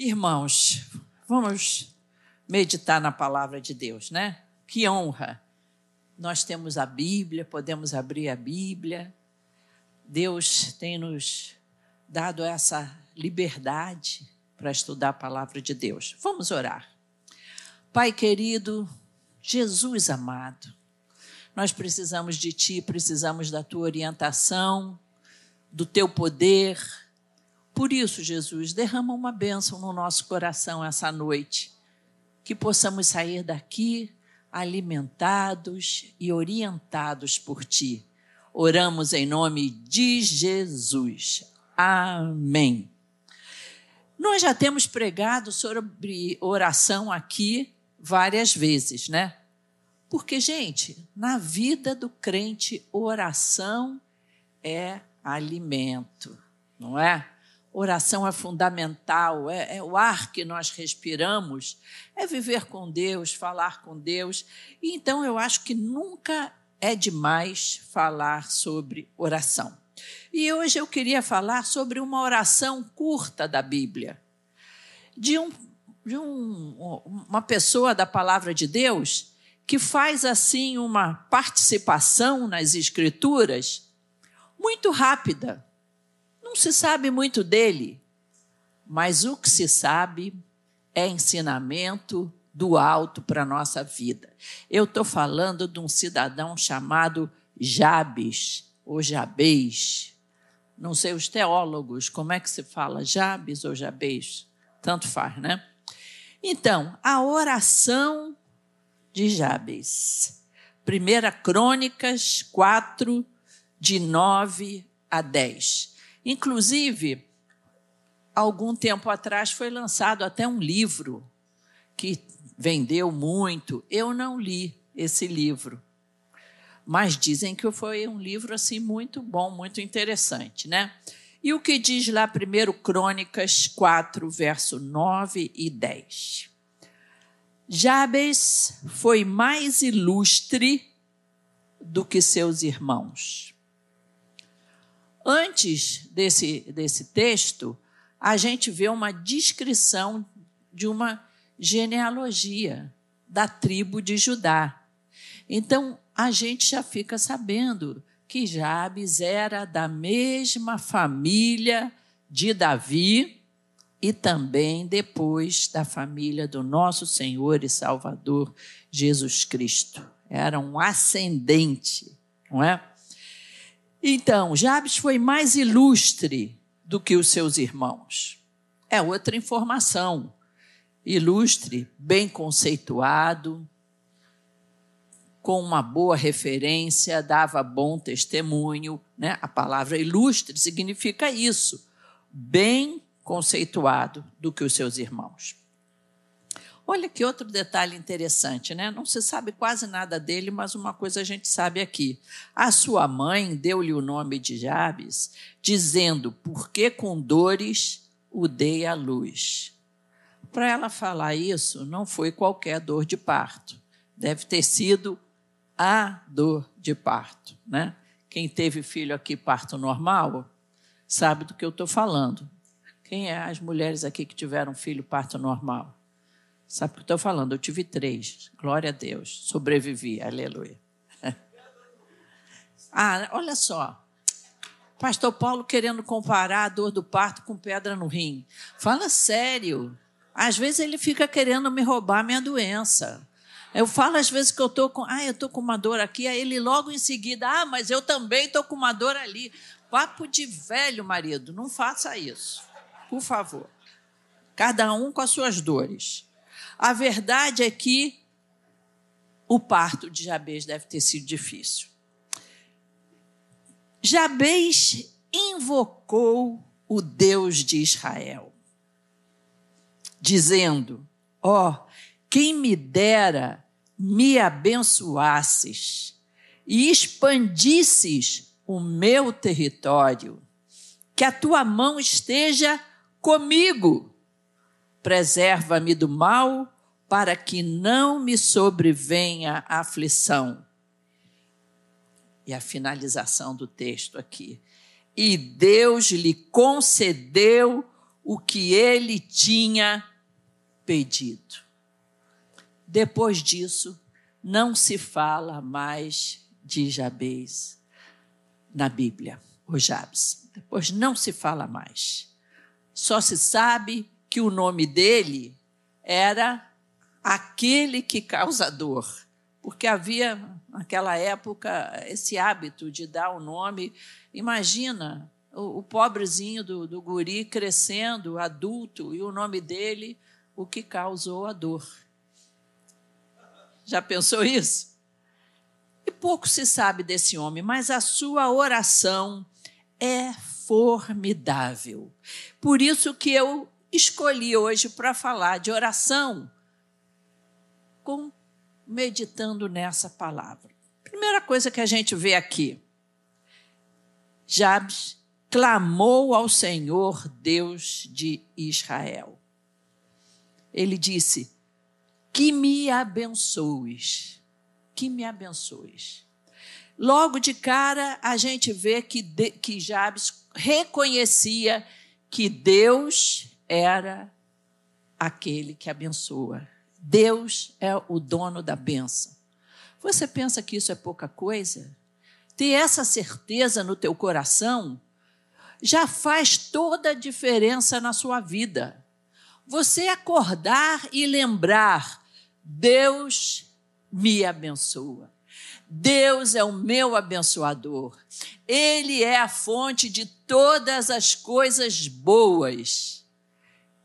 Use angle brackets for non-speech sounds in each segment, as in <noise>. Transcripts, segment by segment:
Irmãos, vamos meditar na palavra de Deus, né? Que honra. Nós temos a Bíblia, podemos abrir a Bíblia. Deus tem nos dado essa liberdade para estudar a palavra de Deus. Vamos orar. Pai querido, Jesus amado, nós precisamos de Ti, precisamos da Tua orientação, do Teu poder por isso, Jesus, derrama uma bênção no nosso coração essa noite, que possamos sair daqui alimentados e orientados por Ti. Oramos em nome de Jesus. Amém. Nós já temos pregado sobre oração aqui várias vezes, né? Porque, gente, na vida do crente, oração é alimento, não é? Oração é fundamental, é, é, o ar que nós respiramos, é viver com Deus, falar com Deus. E então eu acho que nunca é demais falar sobre oração. E hoje eu queria falar sobre uma oração curta da Bíblia, de, um, de um, uma pessoa da palavra de Deus que faz assim uma participação nas Escrituras muito rápida não se sabe muito dele, mas o que se sabe é ensinamento do alto para a nossa vida. Eu estou falando de um cidadão chamado Jabes, ou Jabez. Não sei os teólogos, como é que se fala, Jabes ou Jabez? Tanto faz, né? Então, a oração de Jabes. 1 Crônicas 4, de 9 a 10. Inclusive, algum tempo atrás foi lançado até um livro que vendeu muito. Eu não li esse livro, mas dizem que foi um livro assim muito bom, muito interessante, né? E o que diz lá primeiro Crônicas 4, verso 9 e 10. Jabes foi mais ilustre do que seus irmãos. Antes desse, desse texto, a gente vê uma descrição de uma genealogia da tribo de Judá. Então, a gente já fica sabendo que Jabes era da mesma família de Davi e também depois da família do nosso Senhor e Salvador Jesus Cristo. Era um ascendente, não é? Então, Jabes foi mais ilustre do que os seus irmãos. É outra informação. Ilustre, bem conceituado, com uma boa referência, dava bom testemunho. Né? A palavra ilustre significa isso, bem conceituado do que os seus irmãos. Olha que outro detalhe interessante, né? Não se sabe quase nada dele, mas uma coisa a gente sabe aqui. A sua mãe deu-lhe o nome de Jabes, dizendo: Porque com dores o dei à luz. Para ela falar isso, não foi qualquer dor de parto. Deve ter sido a dor de parto, né? Quem teve filho aqui parto normal sabe do que eu estou falando. Quem é as mulheres aqui que tiveram filho parto normal? Sabe o que eu estou falando? Eu tive três. Glória a Deus. Sobrevivi. Aleluia. <laughs> ah, olha só. Pastor Paulo querendo comparar a dor do parto com pedra no rim. Fala sério. Às vezes ele fica querendo me roubar minha doença. Eu falo às vezes que eu estou com, ah, eu estou com uma dor aqui, aí ele logo em seguida, ah, mas eu também estou com uma dor ali. Papo de velho, marido, não faça isso, por favor. Cada um com as suas dores. A verdade é que o parto de Jabez deve ter sido difícil. Jabez invocou o Deus de Israel, dizendo: Ó, oh, quem me dera me abençoasses e expandisses o meu território, que a tua mão esteja comigo preserva-me do mal, para que não me sobrevenha aflição. E a finalização do texto aqui. E Deus lhe concedeu o que ele tinha pedido. Depois disso, não se fala mais de Jabez na Bíblia, o Jabes. Depois não se fala mais. Só se sabe que o nome dele era aquele que causa dor. Porque havia, naquela época, esse hábito de dar o nome. Imagina o, o pobrezinho do, do guri crescendo, adulto, e o nome dele, o que causou a dor. Já pensou isso? E pouco se sabe desse homem, mas a sua oração é formidável. Por isso que eu escolhi hoje para falar de oração com meditando nessa palavra. Primeira coisa que a gente vê aqui. Jabes clamou ao Senhor Deus de Israel. Ele disse: Que me abençoes, que me abençoes. Logo de cara, a gente vê que, de, que Jabes reconhecia que Deus era aquele que abençoa. Deus é o dono da benção. Você pensa que isso é pouca coisa? Ter essa certeza no teu coração já faz toda a diferença na sua vida. Você acordar e lembrar: Deus me abençoa. Deus é o meu abençoador. Ele é a fonte de todas as coisas boas.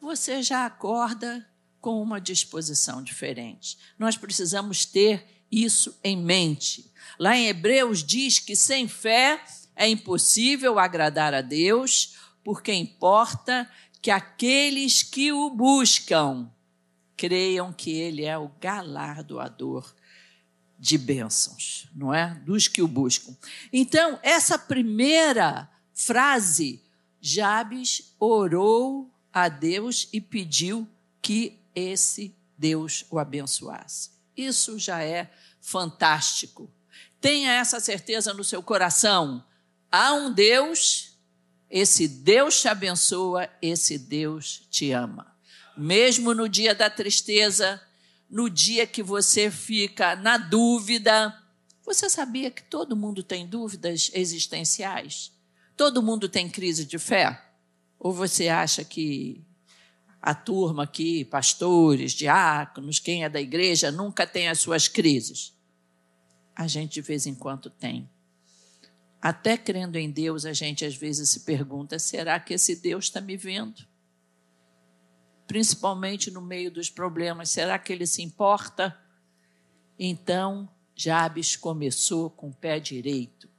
Você já acorda com uma disposição diferente. Nós precisamos ter isso em mente. Lá em Hebreus diz que sem fé é impossível agradar a Deus, porque importa que aqueles que o buscam creiam que Ele é o galardoador de bênçãos, não é? Dos que o buscam. Então, essa primeira frase, Jabes orou a Deus e pediu que esse Deus o abençoasse. Isso já é fantástico. Tenha essa certeza no seu coração. Há um Deus, esse Deus te abençoa, esse Deus te ama. Mesmo no dia da tristeza, no dia que você fica na dúvida, você sabia que todo mundo tem dúvidas existenciais? Todo mundo tem crise de fé? Ou você acha que a turma aqui, pastores, diáconos, quem é da igreja, nunca tem as suas crises. A gente de vez em quando tem. Até crendo em Deus, a gente às vezes se pergunta: será que esse Deus está me vendo? Principalmente no meio dos problemas, será que ele se importa? Então, Jabes começou com o pé direito.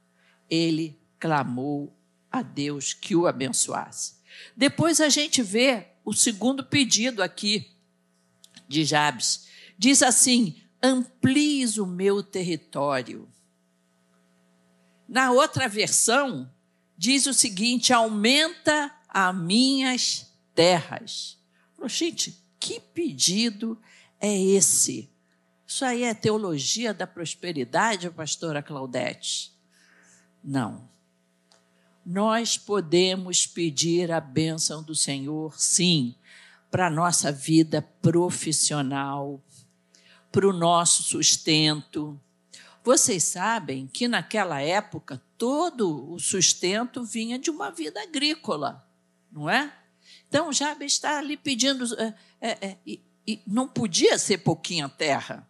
Ele clamou a Deus que o abençoasse. Depois a gente vê o segundo pedido aqui de Jabes. Diz assim: amplies o meu território. Na outra versão, diz o seguinte: aumenta as minhas terras. Gente, que pedido é esse? Isso aí é teologia da prosperidade, pastora Claudete? Não nós podemos pedir a bênção do Senhor, sim, para a nossa vida profissional, para o nosso sustento. Vocês sabem que naquela época todo o sustento vinha de uma vida agrícola, não é? Então Jabes está ali pedindo, é, é, é, e, e não podia ser pouquinha terra,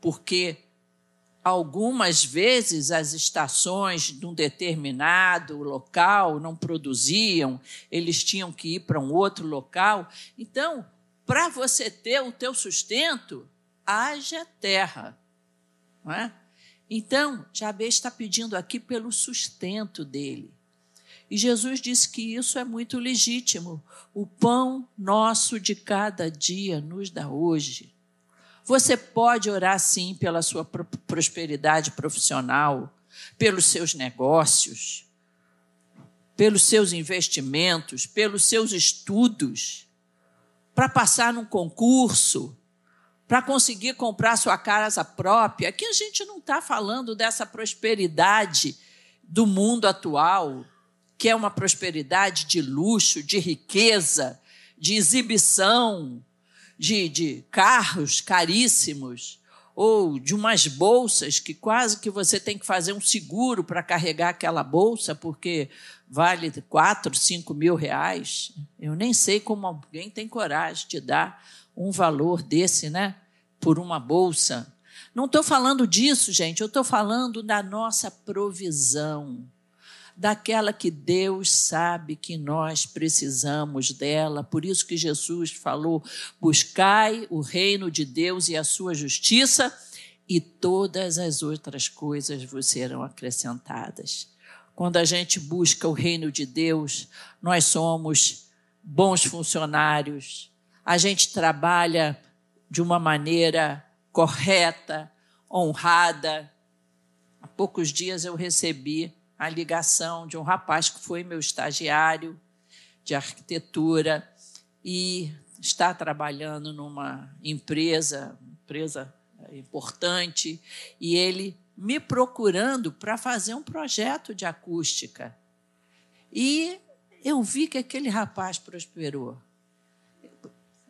porque Algumas vezes as estações de um determinado local não produziam, eles tinham que ir para um outro local. Então, para você ter o teu sustento, haja terra. Não é? Então, Jabé está pedindo aqui pelo sustento dele. E Jesus disse que isso é muito legítimo. O pão nosso de cada dia nos dá hoje. Você pode orar sim pela sua prosperidade profissional, pelos seus negócios, pelos seus investimentos, pelos seus estudos, para passar num concurso, para conseguir comprar sua casa própria. Aqui a gente não está falando dessa prosperidade do mundo atual, que é uma prosperidade de luxo, de riqueza, de exibição, de, de carros caríssimos, ou de umas bolsas que quase que você tem que fazer um seguro para carregar aquela bolsa, porque vale 4, 5 mil reais. Eu nem sei como alguém tem coragem de dar um valor desse, né? Por uma bolsa. Não estou falando disso, gente, eu estou falando da nossa provisão, daquela que Deus sabe que nós precisamos dela. Por isso que Jesus falou: buscai o reino de Deus e a sua justiça, e todas as outras coisas vos serão acrescentadas. Quando a gente busca o reino de Deus, nós somos bons funcionários, a gente trabalha de uma maneira correta, honrada. Há poucos dias eu recebi a ligação de um rapaz que foi meu estagiário de arquitetura e está trabalhando numa empresa, empresa importante, e ele me procurando para fazer um projeto de acústica. E eu vi que aquele rapaz prosperou.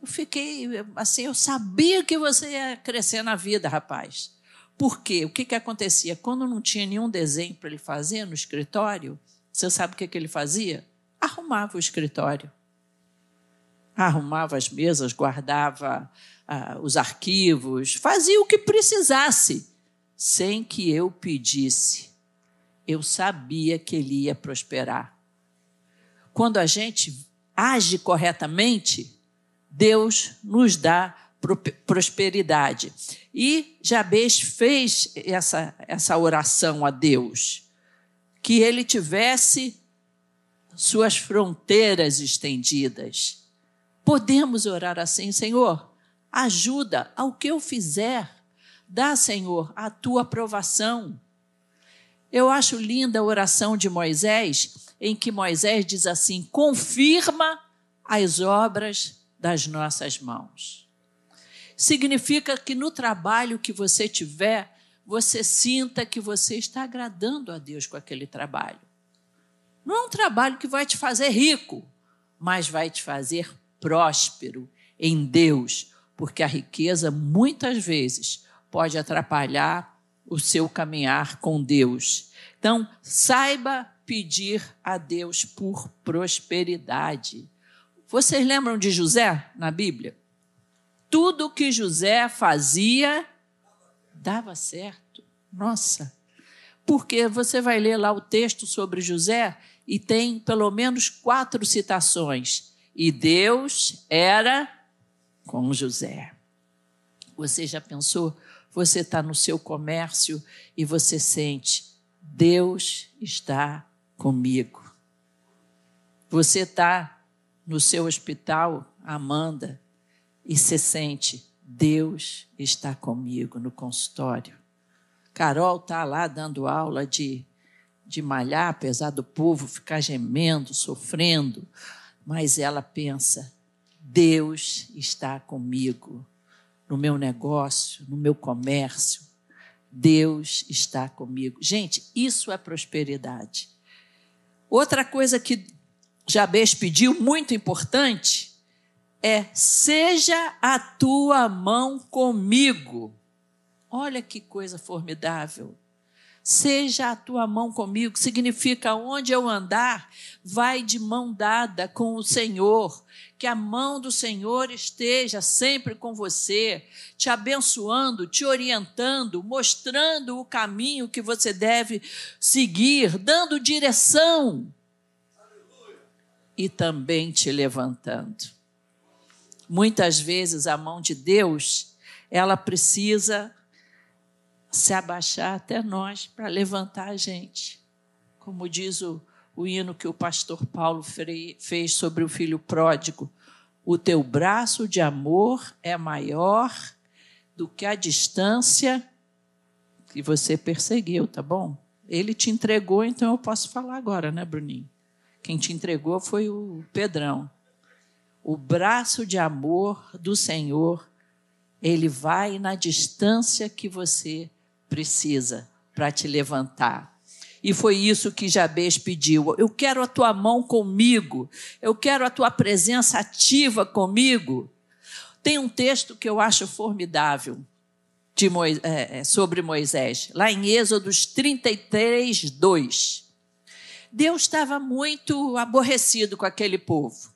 Eu fiquei assim, eu sabia que você ia crescer na vida, rapaz. Por quê? O que, que acontecia? Quando não tinha nenhum desenho para ele fazer no escritório, você sabe o que, que ele fazia? Arrumava o escritório. Arrumava as mesas, guardava ah, os arquivos, fazia o que precisasse, sem que eu pedisse. Eu sabia que ele ia prosperar. Quando a gente age corretamente, Deus nos dá prosperidade. E Jabez fez essa, essa oração a Deus, que ele tivesse suas fronteiras estendidas. Podemos orar assim, Senhor, ajuda ao que eu fizer. Dá, Senhor, a tua aprovação. Eu acho linda a oração de Moisés, em que Moisés diz assim: confirma as obras das nossas mãos. Significa que no trabalho que você tiver, você sinta que você está agradando a Deus com aquele trabalho. Não é um trabalho que vai te fazer rico, mas vai te fazer próspero em Deus, porque a riqueza muitas vezes pode atrapalhar o seu caminhar com Deus. Então, saiba pedir a Deus por prosperidade. Vocês lembram de José na Bíblia? Tudo que José fazia dava certo. Nossa. Porque você vai ler lá o texto sobre José e tem pelo menos quatro citações. E Deus era com José. Você já pensou? Você está no seu comércio e você sente: Deus está comigo. Você está no seu hospital, Amanda, e se sente, Deus está comigo no consultório. Carol está lá dando aula de, de malhar, apesar do povo ficar gemendo, sofrendo, mas ela pensa: Deus está comigo no meu negócio, no meu comércio. Deus está comigo. Gente, isso é prosperidade. Outra coisa que Jabez pediu, muito importante, é: seja a tua mão comigo. Olha que coisa formidável. Seja a tua mão comigo, significa onde eu andar, vai de mão dada com o Senhor. Que a mão do Senhor esteja sempre com você, te abençoando, te orientando, mostrando o caminho que você deve seguir, dando direção e também te levantando. Muitas vezes a mão de Deus, ela precisa se abaixar até nós para levantar a gente. Como diz o, o hino que o pastor Paulo fez sobre o filho pródigo: o teu braço de amor é maior do que a distância que você perseguiu, tá bom? Ele te entregou, então eu posso falar agora, né, Bruninho? Quem te entregou foi o Pedrão. O braço de amor do Senhor, ele vai na distância que você precisa para te levantar. E foi isso que Jabez pediu. Eu quero a tua mão comigo. Eu quero a tua presença ativa comigo. Tem um texto que eu acho formidável Moisés, é, sobre Moisés, lá em Êxodos 33, 2. Deus estava muito aborrecido com aquele povo.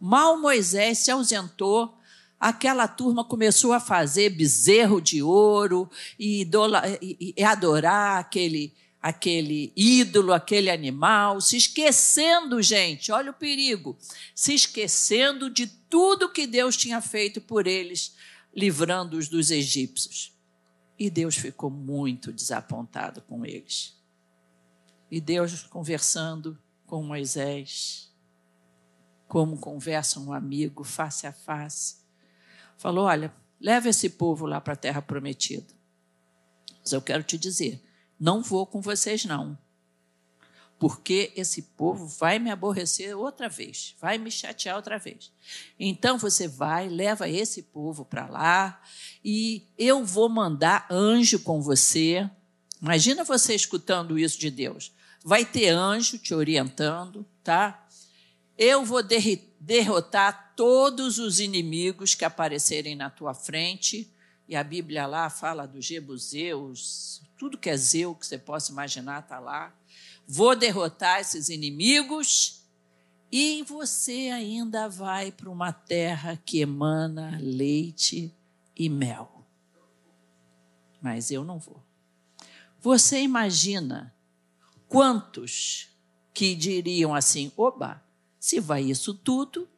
Mal Moisés se ausentou, aquela turma começou a fazer bezerro de ouro e, idola, e, e adorar aquele, aquele ídolo, aquele animal, se esquecendo, gente, olha o perigo, se esquecendo de tudo que Deus tinha feito por eles, livrando-os dos egípcios. E Deus ficou muito desapontado com eles. E Deus conversando com Moisés, como conversa um amigo face a face, falou: Olha, leva esse povo lá para a terra prometida. Mas eu quero te dizer: não vou com vocês, não. Porque esse povo vai me aborrecer outra vez, vai me chatear outra vez. Então você vai, leva esse povo para lá e eu vou mandar anjo com você. Imagina você escutando isso de Deus. Vai ter anjo te orientando, tá? Eu vou derrotar todos os inimigos que aparecerem na tua frente. E a Bíblia lá fala dos Jebuseus, tudo que é Zeu que você possa imaginar está lá. Vou derrotar esses inimigos e você ainda vai para uma terra que emana leite e mel. Mas eu não vou. Você imagina quantos que diriam assim: oba, se vai isso tudo,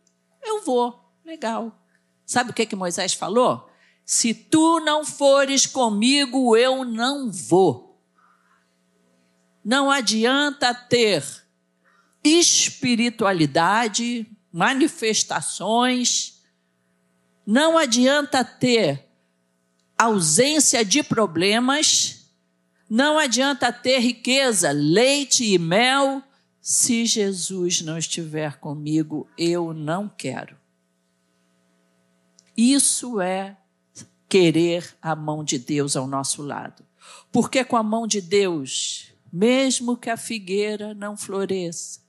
eu vou. Legal. Sabe o que, que Moisés falou? Se tu não fores comigo, eu não vou. Não adianta ter espiritualidade, manifestações, não adianta ter ausência de problemas, não adianta ter riqueza, leite e mel, se Jesus não estiver comigo, eu não quero. Isso é querer a mão de Deus ao nosso lado. Porque com a mão de Deus, mesmo que a figueira não floresça,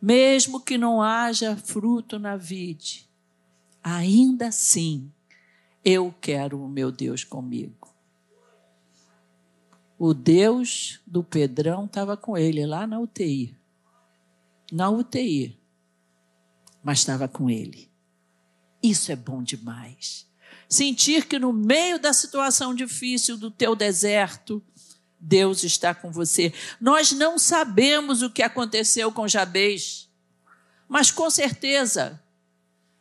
mesmo que não haja fruto na vide, ainda assim eu quero o meu Deus comigo. O Deus do Pedrão estava com ele lá na UTI. Na UTI. Mas estava com ele. Isso é bom demais. Sentir que no meio da situação difícil do teu deserto, Deus está com você. Nós não sabemos o que aconteceu com Jabez, mas com certeza,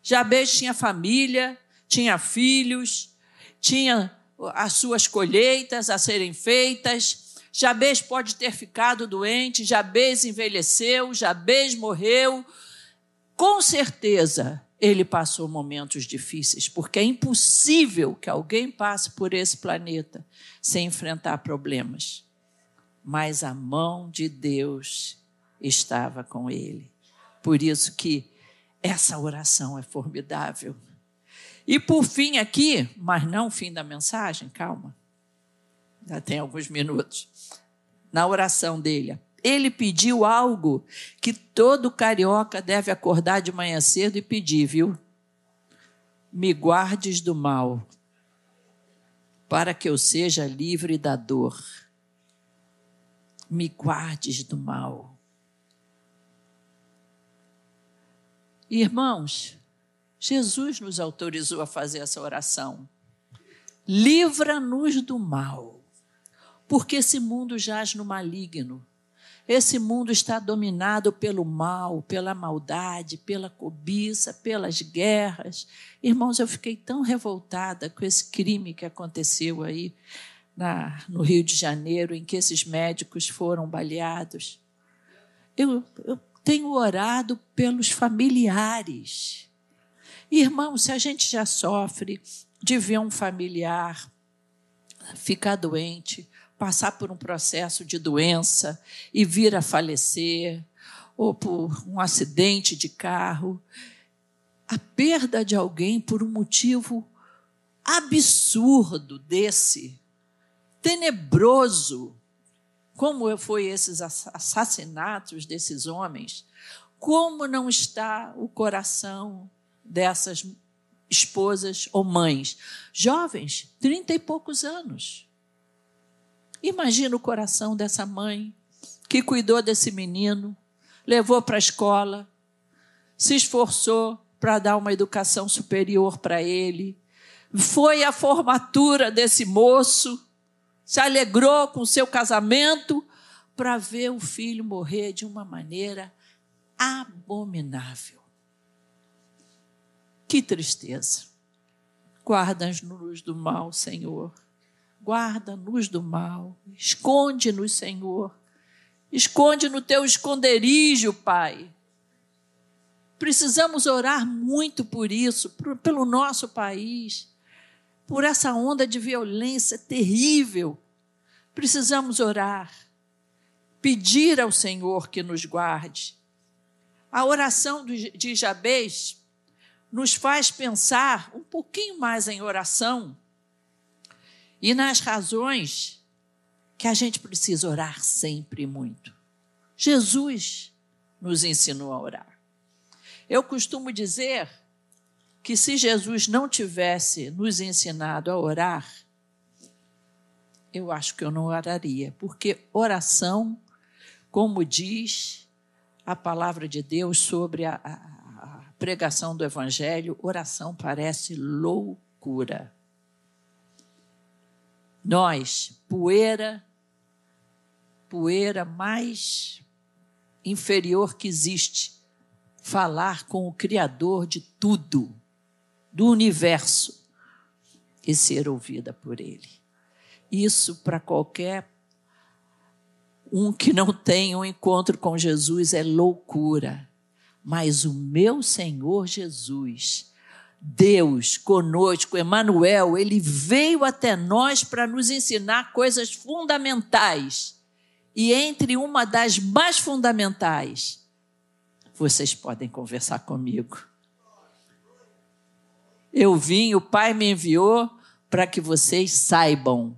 Jabez tinha família, tinha filhos, tinha as suas colheitas a serem feitas. Jabez pode ter ficado doente, Jabez envelheceu, Jabez morreu. Com certeza, ele passou momentos difíceis, porque é impossível que alguém passe por esse planeta sem enfrentar problemas. Mas a mão de Deus estava com ele. Por isso que essa oração é formidável. E por fim aqui, mas não fim da mensagem, calma. Já tem alguns minutos. Na oração dele, ele pediu algo que todo carioca deve acordar de manhã cedo e pedir, viu? Me guardes do mal, para que eu seja livre da dor. Me guardes do mal. Irmãos, Jesus nos autorizou a fazer essa oração. Livra-nos do mal, porque esse mundo jaz no maligno. Esse mundo está dominado pelo mal, pela maldade, pela cobiça, pelas guerras. Irmãos, eu fiquei tão revoltada com esse crime que aconteceu aí na, no Rio de Janeiro, em que esses médicos foram baleados. Eu, eu tenho orado pelos familiares Irmão, se a gente já sofre de ver um familiar ficar doente, passar por um processo de doença e vir a falecer, ou por um acidente de carro, a perda de alguém por um motivo absurdo desse, tenebroso, como foi esses assassinatos desses homens, como não está o coração dessas esposas ou mães, jovens, trinta e poucos anos. Imagina o coração dessa mãe que cuidou desse menino, levou para a escola, se esforçou para dar uma educação superior para ele, foi à formatura desse moço, se alegrou com seu casamento para ver o filho morrer de uma maneira abominável. Que tristeza. Guarda-nos do mal, Senhor. Guarda-nos do mal. Esconde-nos, Senhor. Esconde no teu esconderijo, Pai. Precisamos orar muito por isso, por, pelo nosso país, por essa onda de violência terrível. Precisamos orar, pedir ao Senhor que nos guarde. A oração de Jabez nos faz pensar um pouquinho mais em oração e nas razões que a gente precisa orar sempre muito. Jesus nos ensinou a orar. Eu costumo dizer que se Jesus não tivesse nos ensinado a orar, eu acho que eu não oraria, porque oração, como diz a palavra de Deus sobre a, a pregação do Evangelho, oração parece loucura. Nós, poeira, poeira mais inferior que existe, falar com o Criador de tudo, do universo, e ser ouvida por Ele. Isso para qualquer um que não tem um encontro com Jesus é loucura. Mas o meu Senhor Jesus, Deus conosco, Emmanuel, ele veio até nós para nos ensinar coisas fundamentais. E entre uma das mais fundamentais, vocês podem conversar comigo. Eu vim, o Pai me enviou para que vocês saibam.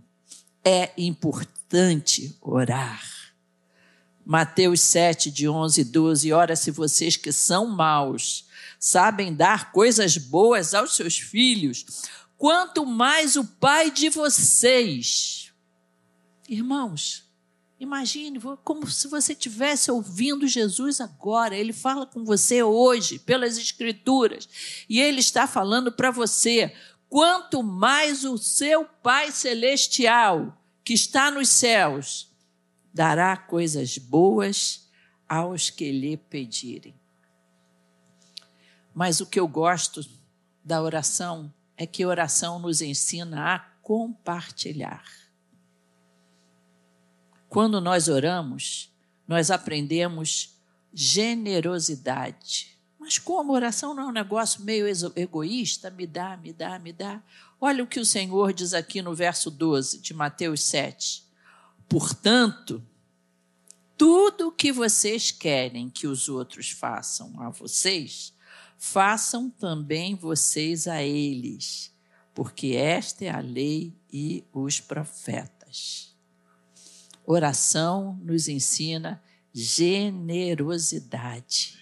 É importante orar. Mateus 7, de 11 e 12. Ora, se vocês que são maus sabem dar coisas boas aos seus filhos, quanto mais o Pai de vocês. Irmãos, imagine como se você estivesse ouvindo Jesus agora. Ele fala com você hoje, pelas Escrituras, e ele está falando para você. Quanto mais o seu Pai Celestial, que está nos céus, dará coisas boas aos que lhe pedirem. Mas o que eu gosto da oração é que a oração nos ensina a compartilhar. Quando nós oramos, nós aprendemos generosidade. Mas como oração não é um negócio meio egoísta, me dá, me dá, me dá. Olha o que o Senhor diz aqui no verso 12 de Mateus 7. Portanto, tudo o que vocês querem que os outros façam a vocês, façam também vocês a eles, porque esta é a lei e os profetas. Oração nos ensina generosidade.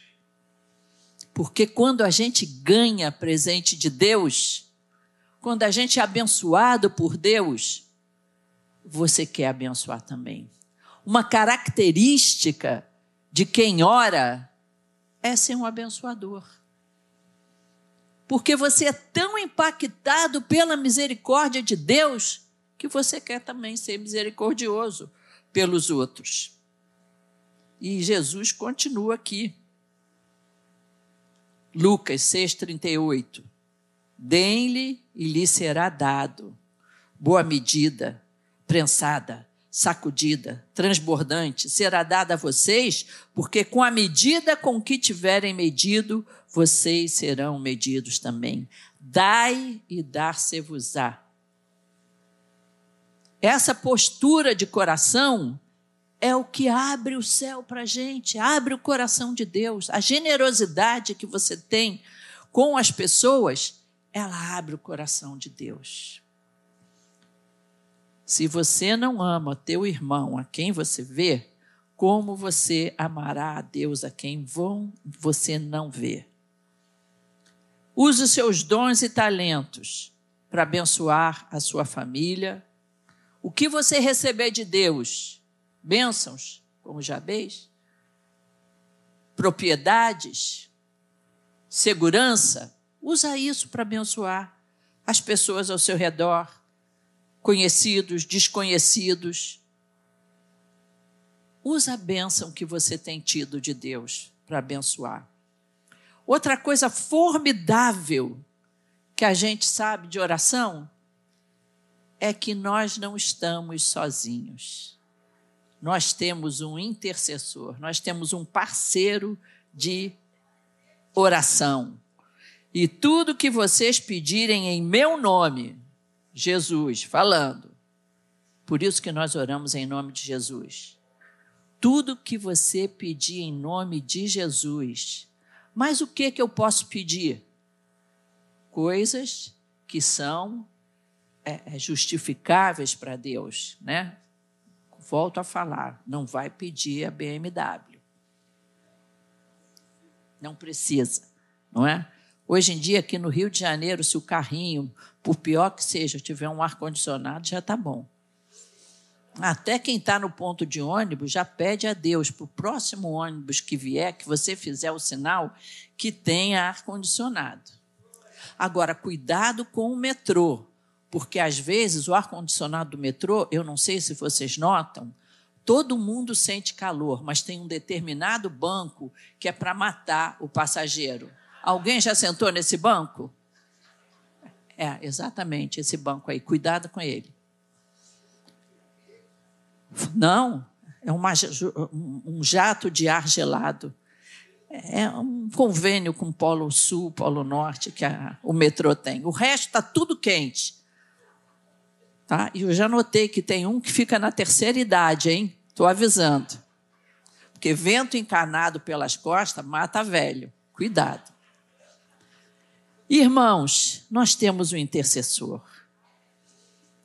Porque quando a gente ganha presente de Deus, quando a gente é abençoado por Deus, você quer abençoar também. Uma característica de quem ora é ser um abençoador. Porque você é tão impactado pela misericórdia de Deus que você quer também ser misericordioso pelos outros. E Jesus continua aqui. Lucas 6,38. Deem-lhe e lhe será dado. Boa medida, prensada, sacudida, transbordante, será dada a vocês, porque com a medida com que tiverem medido, vocês serão medidos também. Dai e dar-se-vos-á. Essa postura de coração é o que abre o céu para a gente, abre o coração de Deus. A generosidade que você tem com as pessoas, ela abre o coração de Deus. Se você não ama teu irmão, a quem você vê, como você amará a Deus a quem você não vê? Use os seus dons e talentos para abençoar a sua família. O que você receber de Deus? Bênçãos, como Jabez? Propriedades? Segurança? Usa isso para abençoar as pessoas ao seu redor, conhecidos, desconhecidos. Usa a bênção que você tem tido de Deus para abençoar. Outra coisa formidável que a gente sabe de oração é que nós não estamos sozinhos. Nós temos um intercessor, nós temos um parceiro de oração. E tudo que vocês pedirem em meu nome, Jesus falando. Por isso que nós oramos em nome de Jesus. Tudo que você pedir em nome de Jesus. Mas o que que eu posso pedir? Coisas que são é, é justificáveis para Deus, né? Volto a falar, não vai pedir a BMW. Não precisa, não é? Hoje em dia, aqui no Rio de Janeiro, se o carrinho, por pior que seja, tiver um ar-condicionado, já está bom. Até quem está no ponto de ônibus já pede a Deus para o próximo ônibus que vier, que você fizer o sinal, que tenha ar-condicionado. Agora, cuidado com o metrô, porque às vezes o ar-condicionado do metrô, eu não sei se vocês notam, todo mundo sente calor, mas tem um determinado banco que é para matar o passageiro. Alguém já sentou nesse banco? É, exatamente, esse banco aí. Cuidado com ele. Não, é uma, um jato de ar gelado. É um convênio com o Polo Sul, Polo Norte, que a, o metrô tem. O resto está tudo quente. Tá? E eu já notei que tem um que fica na terceira idade, hein? Estou avisando. Porque vento encanado pelas costas mata velho. Cuidado. Irmãos, nós temos um intercessor.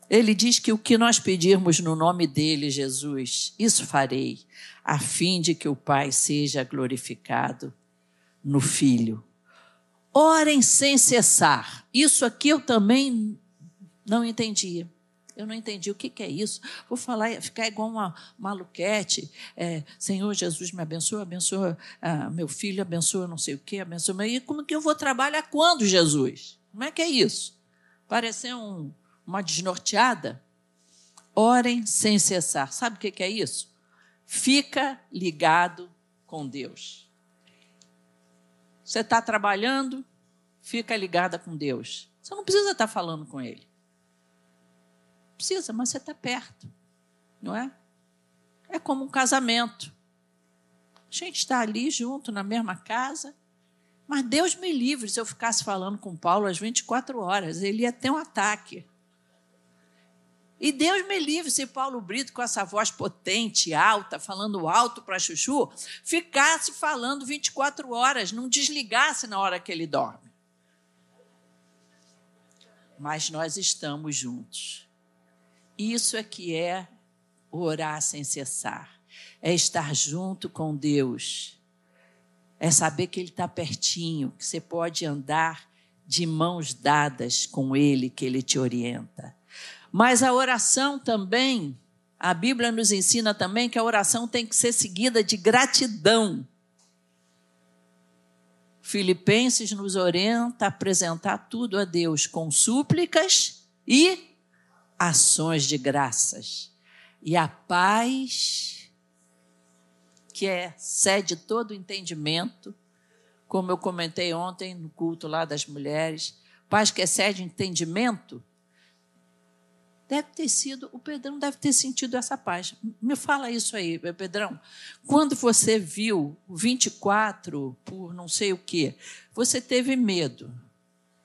Ele diz que o que nós pedirmos no nome dele, Jesus, isso farei, a fim de que o Pai seja glorificado no Filho. Orem sem cessar. Isso aqui eu também não entendia. Eu não entendi o que, que é isso. Vou falar, ficar igual uma maluquete. É, Senhor Jesus, me abençoa, abençoa ah, meu filho, abençoa não sei o quê, abençoa. E como que eu vou trabalhar quando, Jesus? Como é que é isso? Parecer um, uma desnorteada? Orem sem cessar. Sabe o que, que é isso? Fica ligado com Deus. Você está trabalhando, fica ligada com Deus. Você não precisa estar falando com Ele. Precisa, mas você está perto, não é? É como um casamento. A gente está ali junto, na mesma casa, mas Deus me livre se eu ficasse falando com Paulo às 24 horas, ele ia ter um ataque. E Deus me livre se Paulo Brito, com essa voz potente, alta, falando alto para Chuchu, ficasse falando 24 horas, não desligasse na hora que ele dorme. Mas nós estamos juntos. Isso é que é orar sem cessar. É estar junto com Deus. É saber que Ele está pertinho, que você pode andar de mãos dadas com Ele, que Ele te orienta. Mas a oração também, a Bíblia nos ensina também que a oração tem que ser seguida de gratidão. Filipenses nos orienta a apresentar tudo a Deus com súplicas e ações de graças. E a paz, que é sede todo entendimento, como eu comentei ontem no culto lá das mulheres, paz que excede entendimento, deve ter sido, o Pedrão deve ter sentido essa paz. Me fala isso aí, Pedrão. Quando você viu 24 por não sei o quê, você teve medo.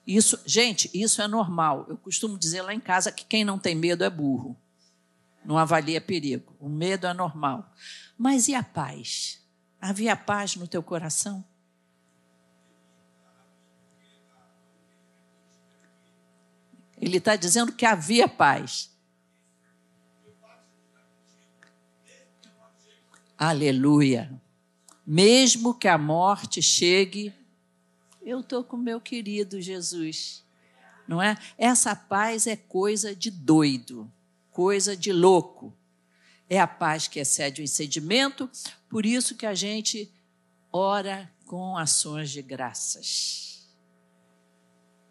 Isso, gente, isso é normal. Eu costumo dizer lá em casa que quem não tem medo é burro. Não avalia perigo. O medo é normal. Mas e a paz? Havia paz no teu coração? Ele está dizendo que havia paz. Aleluia. Mesmo que a morte chegue eu estou com meu querido Jesus. Não é? Essa paz é coisa de doido, coisa de louco. É a paz que excede o entendimento, por isso que a gente ora com ações de graças.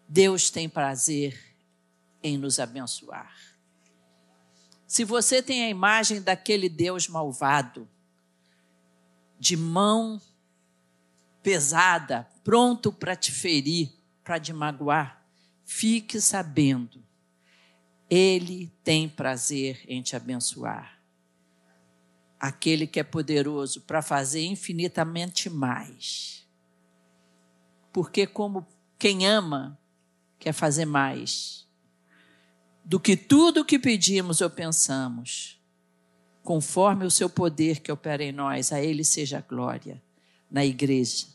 Deus tem prazer em nos abençoar. Se você tem a imagem daquele Deus malvado, de mão pesada, pronto para te ferir, para te magoar, fique sabendo, Ele tem prazer em te abençoar. Aquele que é poderoso para fazer infinitamente mais. Porque, como quem ama, quer fazer mais do que tudo o que pedimos ou pensamos, conforme o seu poder que opera em nós, a Ele seja a glória na igreja.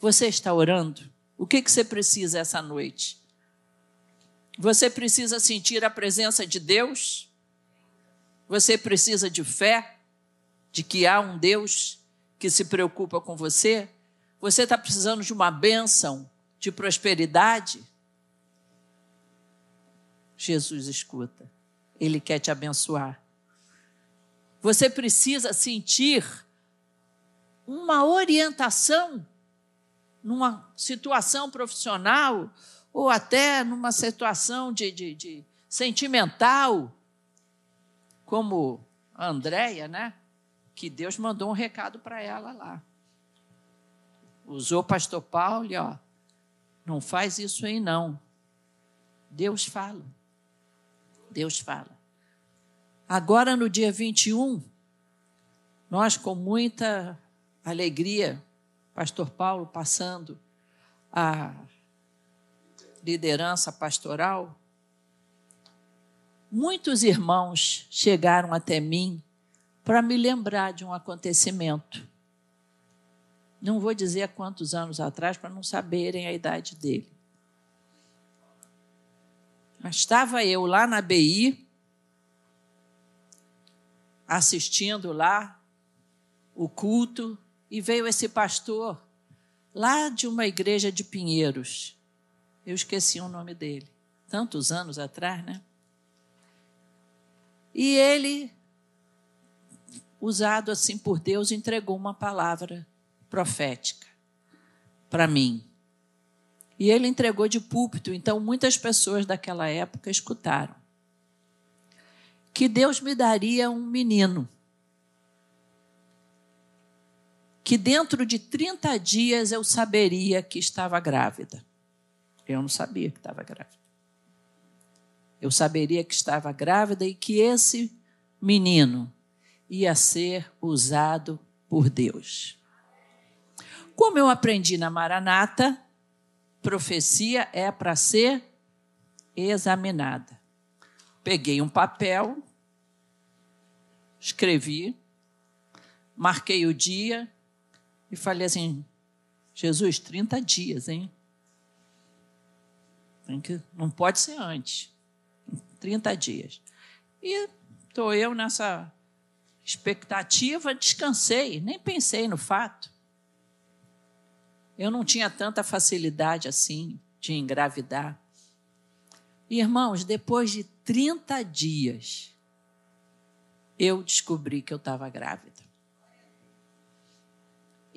Você está orando? O que, que você precisa essa noite? Você precisa sentir a presença de Deus? Você precisa de fé, de que há um Deus que se preocupa com você? Você está precisando de uma bênção, de prosperidade? Jesus escuta. Ele quer te abençoar. Você precisa sentir uma orientação numa situação profissional ou até numa situação de, de, de sentimental, como a Andréia, né? Que Deus mandou um recado para ela lá. Usou o pastor Paulo, ó, não faz isso aí não. Deus fala. Deus fala. Agora, no dia 21, nós, com muita alegria, Pastor Paulo passando a liderança pastoral, muitos irmãos chegaram até mim para me lembrar de um acontecimento. Não vou dizer há quantos anos atrás, para não saberem a idade dele. Mas estava eu lá na BI, assistindo lá o culto, e veio esse pastor lá de uma igreja de Pinheiros. Eu esqueci o nome dele, tantos anos atrás, né? E ele, usado assim por Deus, entregou uma palavra profética para mim. E ele entregou de púlpito, então muitas pessoas daquela época escutaram. Que Deus me daria um menino. Que dentro de 30 dias eu saberia que estava grávida. Eu não sabia que estava grávida. Eu saberia que estava grávida e que esse menino ia ser usado por Deus. Como eu aprendi na Maranata, profecia é para ser examinada. Peguei um papel, escrevi, marquei o dia e falei assim: Jesus, 30 dias, hein? Não pode ser antes. 30 dias. E estou eu nessa expectativa, descansei, nem pensei no fato. Eu não tinha tanta facilidade assim de engravidar. Irmãos, depois de 30 dias, eu descobri que eu estava grávida.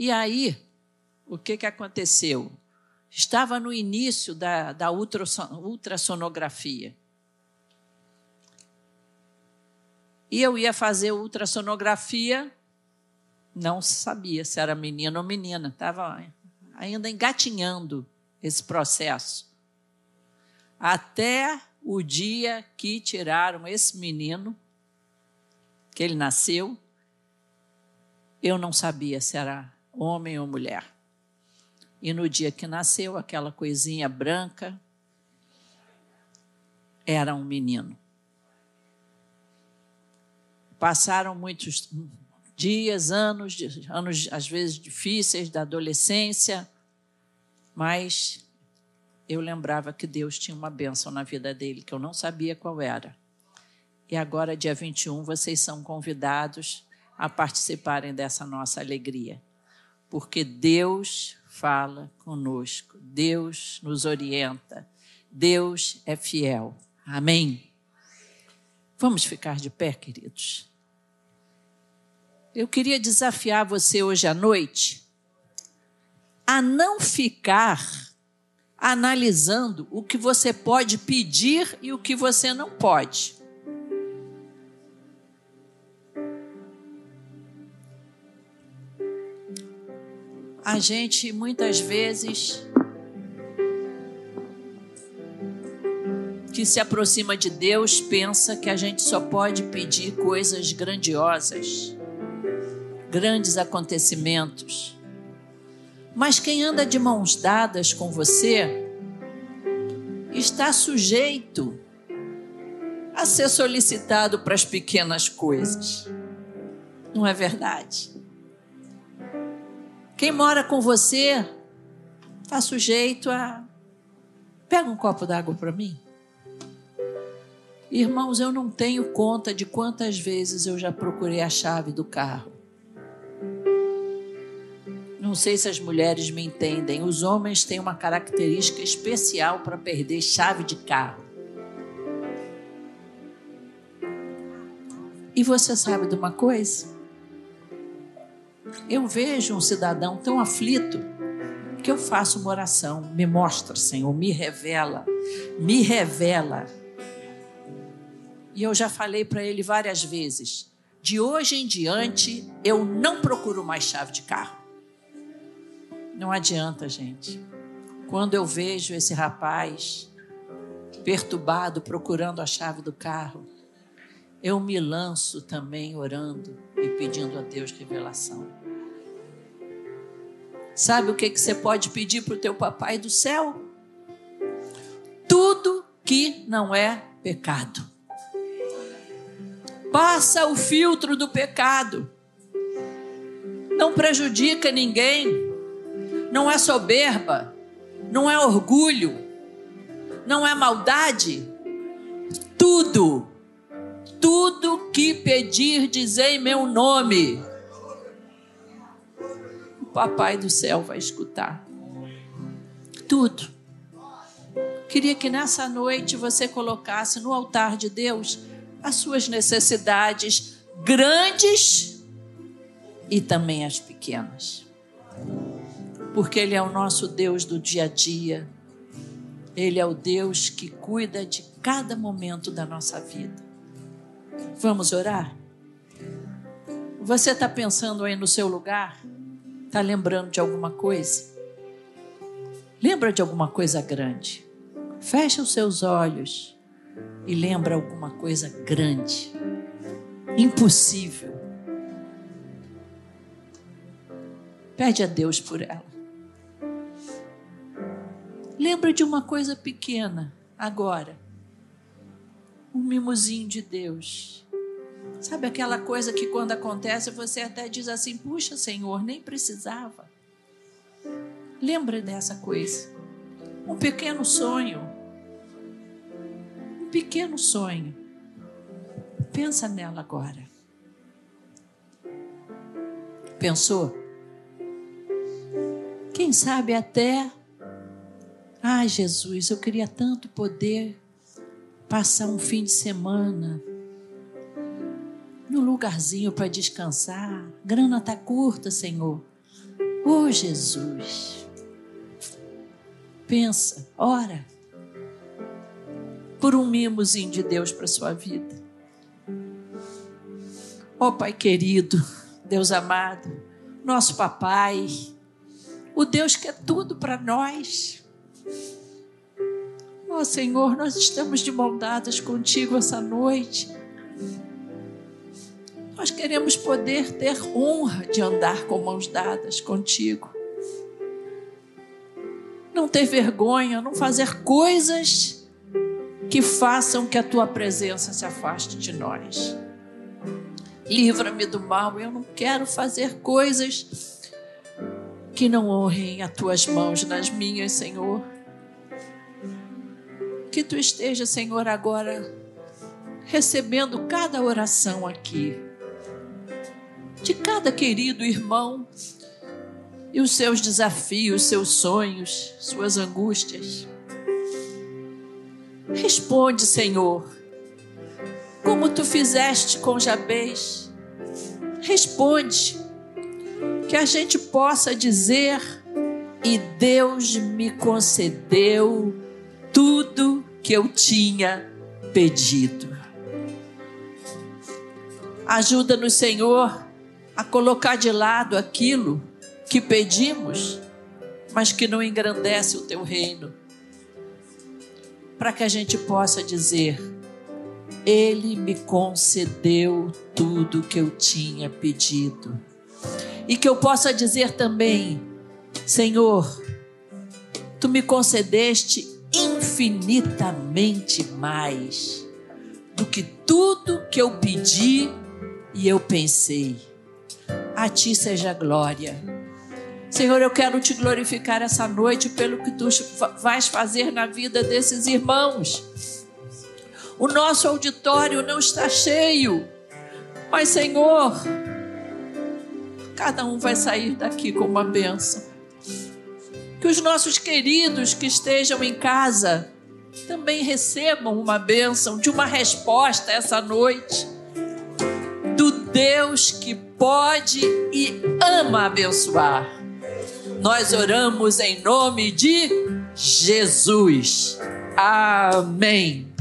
E aí, o que, que aconteceu? Estava no início da, da ultrassonografia. E eu ia fazer ultrassonografia, não sabia se era menino ou menina, estava ainda engatinhando esse processo. Até o dia que tiraram esse menino, que ele nasceu, eu não sabia se era homem ou mulher. E no dia que nasceu, aquela coisinha branca era um menino. Passaram muitos dias, anos, anos às vezes difíceis da adolescência, mas eu lembrava que Deus tinha uma bênção na vida dele, que eu não sabia qual era. E agora, dia 21, vocês são convidados a participarem dessa nossa alegria. Porque Deus fala conosco, Deus nos orienta, Deus é fiel. Amém? Vamos ficar de pé, queridos. Eu queria desafiar você hoje à noite a não ficar analisando o que você pode pedir e o que você não pode. A gente muitas vezes que se aproxima de Deus pensa que a gente só pode pedir coisas grandiosas, grandes acontecimentos. Mas quem anda de mãos dadas com você está sujeito a ser solicitado para as pequenas coisas. Não é verdade? Quem mora com você está sujeito a. Pega um copo d'água para mim. Irmãos, eu não tenho conta de quantas vezes eu já procurei a chave do carro não sei se as mulheres me entendem. Os homens têm uma característica especial para perder chave de carro. E você sabe de uma coisa? Eu vejo um cidadão tão aflito que eu faço uma oração. Me mostra, Senhor, me revela, me revela. E eu já falei para ele várias vezes: de hoje em diante eu não procuro mais chave de carro. Não adianta, gente. Quando eu vejo esse rapaz perturbado procurando a chave do carro, eu me lanço também orando e pedindo a Deus revelação. Sabe o que, que você pode pedir para o teu papai do céu? Tudo que não é pecado. Passa o filtro do pecado. Não prejudica ninguém não é soberba, não é orgulho, não é maldade. Tudo, tudo que pedir, dizer em meu nome, Papai do céu vai escutar. Tudo. Queria que nessa noite você colocasse no altar de Deus as suas necessidades grandes e também as pequenas porque Ele é o nosso Deus do dia a dia. Ele é o Deus que cuida de cada momento da nossa vida. Vamos orar? Você está pensando aí no seu lugar? Está lembrando de alguma coisa? Lembra de alguma coisa grande? Fecha os seus olhos e lembra alguma coisa grande, impossível. Pede a Deus por ela. Lembra de uma coisa pequena agora. Um mimozinho de Deus. Sabe aquela coisa que quando acontece você até diz assim: puxa, Senhor, nem precisava. Lembra dessa coisa. Um pequeno sonho. Um pequeno sonho. Pensa nela agora. Pensou? Quem sabe até Ai, Jesus, eu queria tanto poder passar um fim de semana no lugarzinho para descansar. Grana tá curta, Senhor. Oh, Jesus. Pensa, ora por um mimozinho de Deus para sua vida. Oh, Pai querido, Deus amado, nosso papai, o Deus que é tudo para nós. Oh Senhor, nós estamos de mão contigo essa noite. Nós queremos poder ter honra de andar com mãos dadas contigo. Não ter vergonha, não fazer coisas que façam que a tua presença se afaste de nós. Livra-me do mal, eu não quero fazer coisas que não honrem as tuas mãos nas minhas, Senhor. Que tu esteja, Senhor, agora recebendo cada oração aqui. De cada querido irmão e os seus desafios, seus sonhos, suas angústias. Responde, Senhor, como tu fizeste com Jabez. Responde, que a gente possa dizer: e Deus me concedeu tudo que eu tinha pedido. Ajuda-nos, Senhor, a colocar de lado aquilo que pedimos, mas que não engrandece o teu reino. Para que a gente possa dizer: Ele me concedeu tudo que eu tinha pedido. E que eu possa dizer também: Senhor, tu me concedeste infinitamente mais do que tudo que eu pedi e eu pensei. A ti seja glória. Senhor, eu quero te glorificar essa noite pelo que tu vais fazer na vida desses irmãos. O nosso auditório não está cheio, mas, Senhor, cada um vai sair daqui com uma bênção. Que os nossos queridos que estejam em casa também recebam uma bênção de uma resposta essa noite do Deus que pode e ama abençoar. Nós oramos em nome de Jesus. Amém.